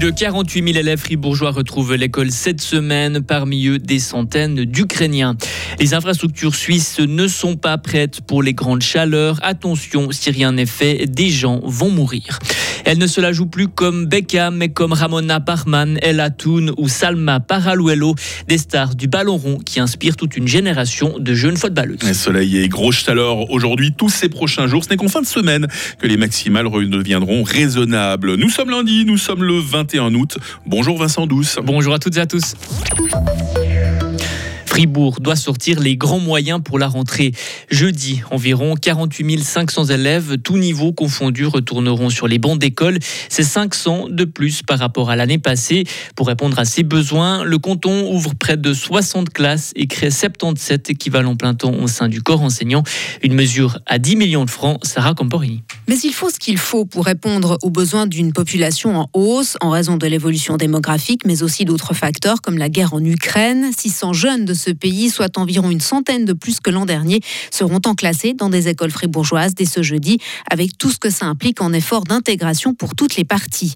de 48 000 élèves fribourgeois retrouvent l'école cette semaine, parmi eux des centaines d'Ukrainiens. Les infrastructures suisses ne sont pas prêtes pour les grandes chaleurs. Attention, si rien n'est fait, des gens vont mourir. Elle ne se la joue plus comme Beckham, mais comme Ramona Parman, Ella Toon ou Salma Paraluelo, des stars du ballon rond qui inspirent toute une génération de jeunes footballeuses. soleil et grosse chaleur aujourd'hui, tous ces prochains jours. Ce n'est qu'en fin de semaine que les maximales redeviendront raisonnables. Nous sommes lundi, nous sommes le 21 août. Bonjour Vincent Douce. Bonjour à toutes et à tous. Fribourg doit sortir les grands moyens pour la rentrée. Jeudi, environ 48 500 élèves, tous niveaux confondus, retourneront sur les bancs d'école. C'est 500 de plus par rapport à l'année passée. Pour répondre à ces besoins, le canton ouvre près de 60 classes et crée 77 équivalents plein temps au sein du corps enseignant. Une mesure à 10 millions de francs. Sarah Camporini. Mais il faut ce qu'il faut pour répondre aux besoins d'une population en hausse en raison de l'évolution démographique, mais aussi d'autres facteurs comme la guerre en Ukraine. 600 jeunes de ce pays, soit environ une centaine de plus que l'an dernier, seront enclassés dans des écoles fribourgeoises dès ce jeudi, avec tout ce que ça implique en effort d'intégration pour toutes les parties.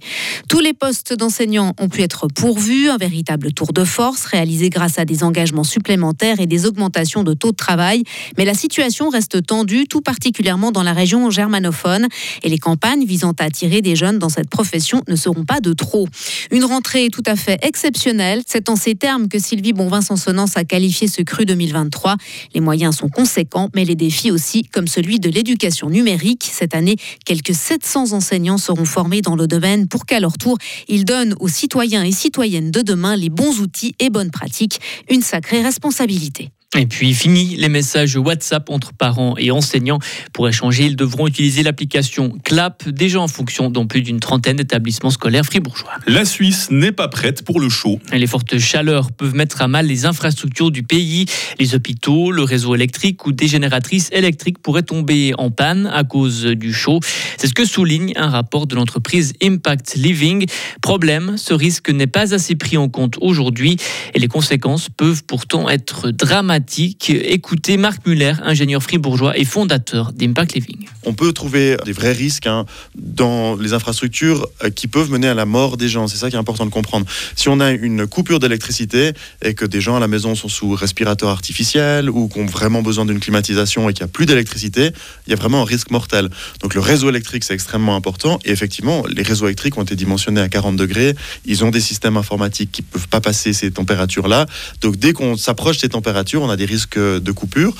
Tous les postes d'enseignants ont pu être pourvus, un véritable tour de force réalisé grâce à des engagements supplémentaires et des augmentations de taux de travail. Mais la situation reste tendue, tout particulièrement dans la région germanophone, et les campagnes visant à attirer des jeunes dans cette profession ne seront pas de trop. Une rentrée tout à fait exceptionnelle, c'est en ces termes que Sylvie Bonvin-Sansonance a qualifié ce cru 2023. Les moyens sont conséquents, mais les défis aussi, comme celui de l'éducation numérique. Cette année, quelques 700 enseignants seront formés dans le domaine pour qu'à leur tour, ils donnent aux citoyens et citoyennes de demain les bons outils et bonnes pratiques. Une sacrée responsabilité. Et puis fini les messages WhatsApp entre parents et enseignants. Pour échanger, ils devront utiliser l'application CLAP, déjà en fonction dans plus d'une trentaine d'établissements scolaires fribourgeois. La Suisse n'est pas prête pour le chaud. Les fortes chaleurs peuvent mettre à mal les infrastructures du pays. Les hôpitaux, le réseau électrique ou des génératrices électriques pourraient tomber en panne à cause du chaud. C'est ce que souligne un rapport de l'entreprise Impact Living. Problème, ce risque n'est pas assez pris en compte aujourd'hui et les conséquences peuvent pourtant être dramatiques Écoutez Marc Muller, ingénieur fribourgeois et fondateur d'Impact Living. On peut trouver des vrais risques hein, dans les infrastructures euh, qui peuvent mener à la mort des gens. C'est ça qui est important de comprendre. Si on a une coupure d'électricité et que des gens à la maison sont sous respirateur artificiel ou qui ont vraiment besoin d'une climatisation et qu'il n'y a plus d'électricité, il y a vraiment un risque mortel. Donc le réseau électrique, c'est extrêmement important. Et effectivement, les réseaux électriques ont été dimensionnés à 40 degrés. Ils ont des systèmes informatiques qui ne peuvent pas passer ces températures-là. Donc dès qu'on s'approche ces températures, on a des risques de coupure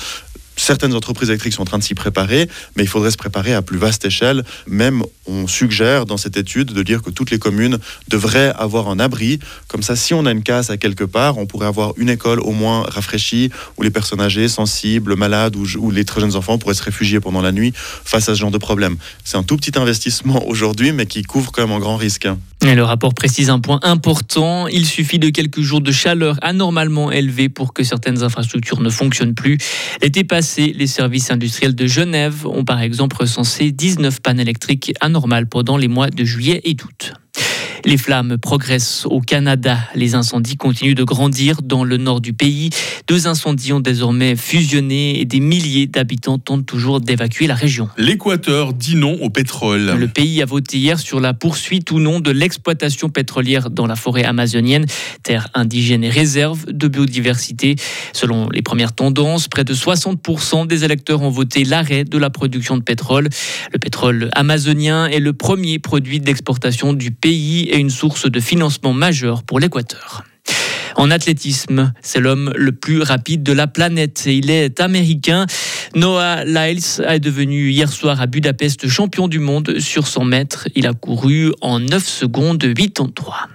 certaines entreprises électriques sont en train de s'y préparer, mais il faudrait se préparer à plus vaste échelle. Même, on suggère dans cette étude de dire que toutes les communes devraient avoir un abri. Comme ça, si on a une casse à quelque part, on pourrait avoir une école au moins rafraîchie où les personnes âgées, sensibles, malades ou, les très jeunes enfants pourraient se réfugier pendant la nuit face à ce genre de problème. C'est un tout petit investissement aujourd'hui, mais qui couvre quand même un grand risque. Le rapport précise un point important. Il suffit de quelques jours de chaleur anormalement élevée pour que certaines infrastructures ne fonctionnent plus. L'été passé, les services industriels de Genève ont par exemple recensé 19 pannes électriques anormales pendant les mois de juillet et d'août. Les flammes progressent au Canada. Les incendies continuent de grandir dans le nord du pays. Deux incendies ont désormais fusionné et des milliers d'habitants tentent toujours d'évacuer la région. L'Équateur dit non au pétrole. Le pays a voté hier sur la poursuite ou non de l'exploitation pétrolière dans la forêt amazonienne, terre indigène et réserve de biodiversité. Selon les premières tendances, près de 60% des électeurs ont voté l'arrêt de la production de pétrole. Le pétrole amazonien est le premier produit d'exportation du pays une source de financement majeure pour l'Équateur. En athlétisme, c'est l'homme le plus rapide de la planète et il est américain. Noah Lyles est devenu hier soir à Budapest champion du monde sur 100 mètres. Il a couru en 9 secondes 83.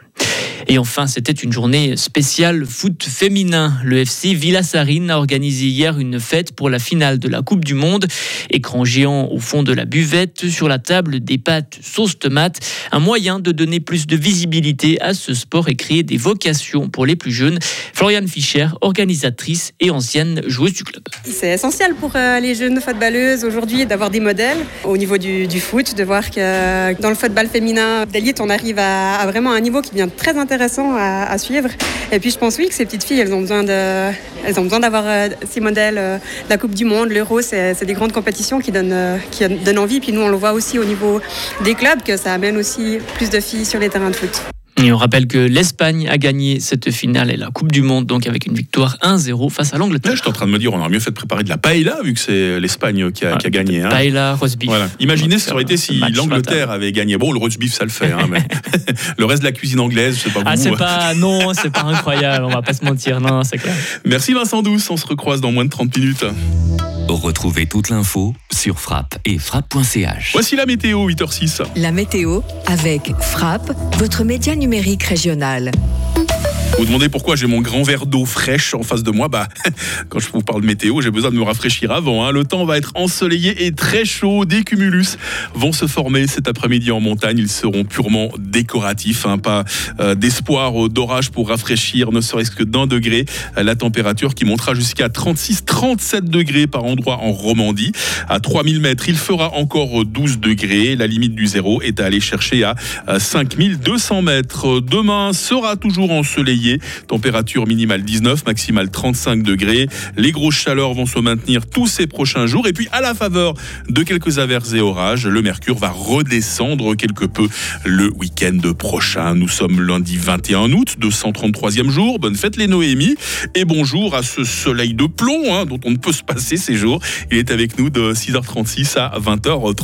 Et enfin, c'était une journée spéciale foot féminin. Le FC Villasarine a organisé hier une fête pour la finale de la Coupe du Monde. Écran géant au fond de la buvette, sur la table des pâtes sauce tomate. Un moyen de donner plus de visibilité à ce sport et créer des vocations pour les plus jeunes. Floriane Fischer, organisatrice et ancienne joueuse du club. C'est essentiel pour euh, les jeunes footballeuses aujourd'hui d'avoir des modèles au niveau du, foot, de voir que dans le football féminin d'élite, on arrive à, à vraiment un niveau qui devient très intéressant intéressant à, suivre. Et puis je pense oui que ces petites filles, elles ont besoin d'avoir euh, ces modèles. Euh, la Coupe du Monde, l'Euro, c'est des grandes compétitions qui donnent, euh, qui donnent envie. Puis nous, on le voit aussi au niveau des clubs que ça amène aussi plus de filles sur les terrains de foot. Et on rappelle que l'Espagne a gagné cette finale et la Coupe du Monde, donc avec une victoire 1-0 face à l'Angleterre. Là, je suis en train de me dire, on aurait mieux fait de préparer de la paella, vu que c'est l'Espagne qui a, qui a gagné. hein. Paella, roast beef. Voilà. Imaginez ce que ça aurait été si l'Angleterre avait gagné. Bon, le roast beef, ça le fait, hein, mais le reste de la cuisine anglaise, je sais pas Ah, c'est pas. Non, c'est pas incroyable, on va pas se mentir. Non, c'est clair. Merci Vincent Douce, on se recroise dans moins de 30 minutes. Retrouvez toute l'info sur frappe et frappe.ch. Voici la météo, 8h06. La météo avec Frappe, votre média numérique régional. Vous demandez pourquoi j'ai mon grand verre d'eau fraîche en face de moi Bah, quand je vous parle météo, j'ai besoin de me rafraîchir avant. hein. Le temps va être ensoleillé et très chaud. Des cumulus vont se former cet après-midi en montagne. Ils seront purement décoratifs. hein. Pas euh, d'espoir d'orage pour rafraîchir, ne serait-ce que d'un degré. La température qui montera jusqu'à 36-37 degrés par endroit en Romandie. À 3000 mètres, il fera encore 12 degrés. La limite du zéro est à aller chercher à euh, 5200 mètres. Demain sera toujours ensoleillé. Température minimale 19, maximale 35 degrés. Les grosses chaleurs vont se maintenir tous ces prochains jours. Et puis, à la faveur de quelques averses et orages, le mercure va redescendre quelque peu le week-end prochain. Nous sommes lundi 21 août, 233e jour. Bonne fête les Noémies. Et bonjour à ce soleil de plomb hein, dont on ne peut se passer ces jours. Il est avec nous de 6h36 à 20h30.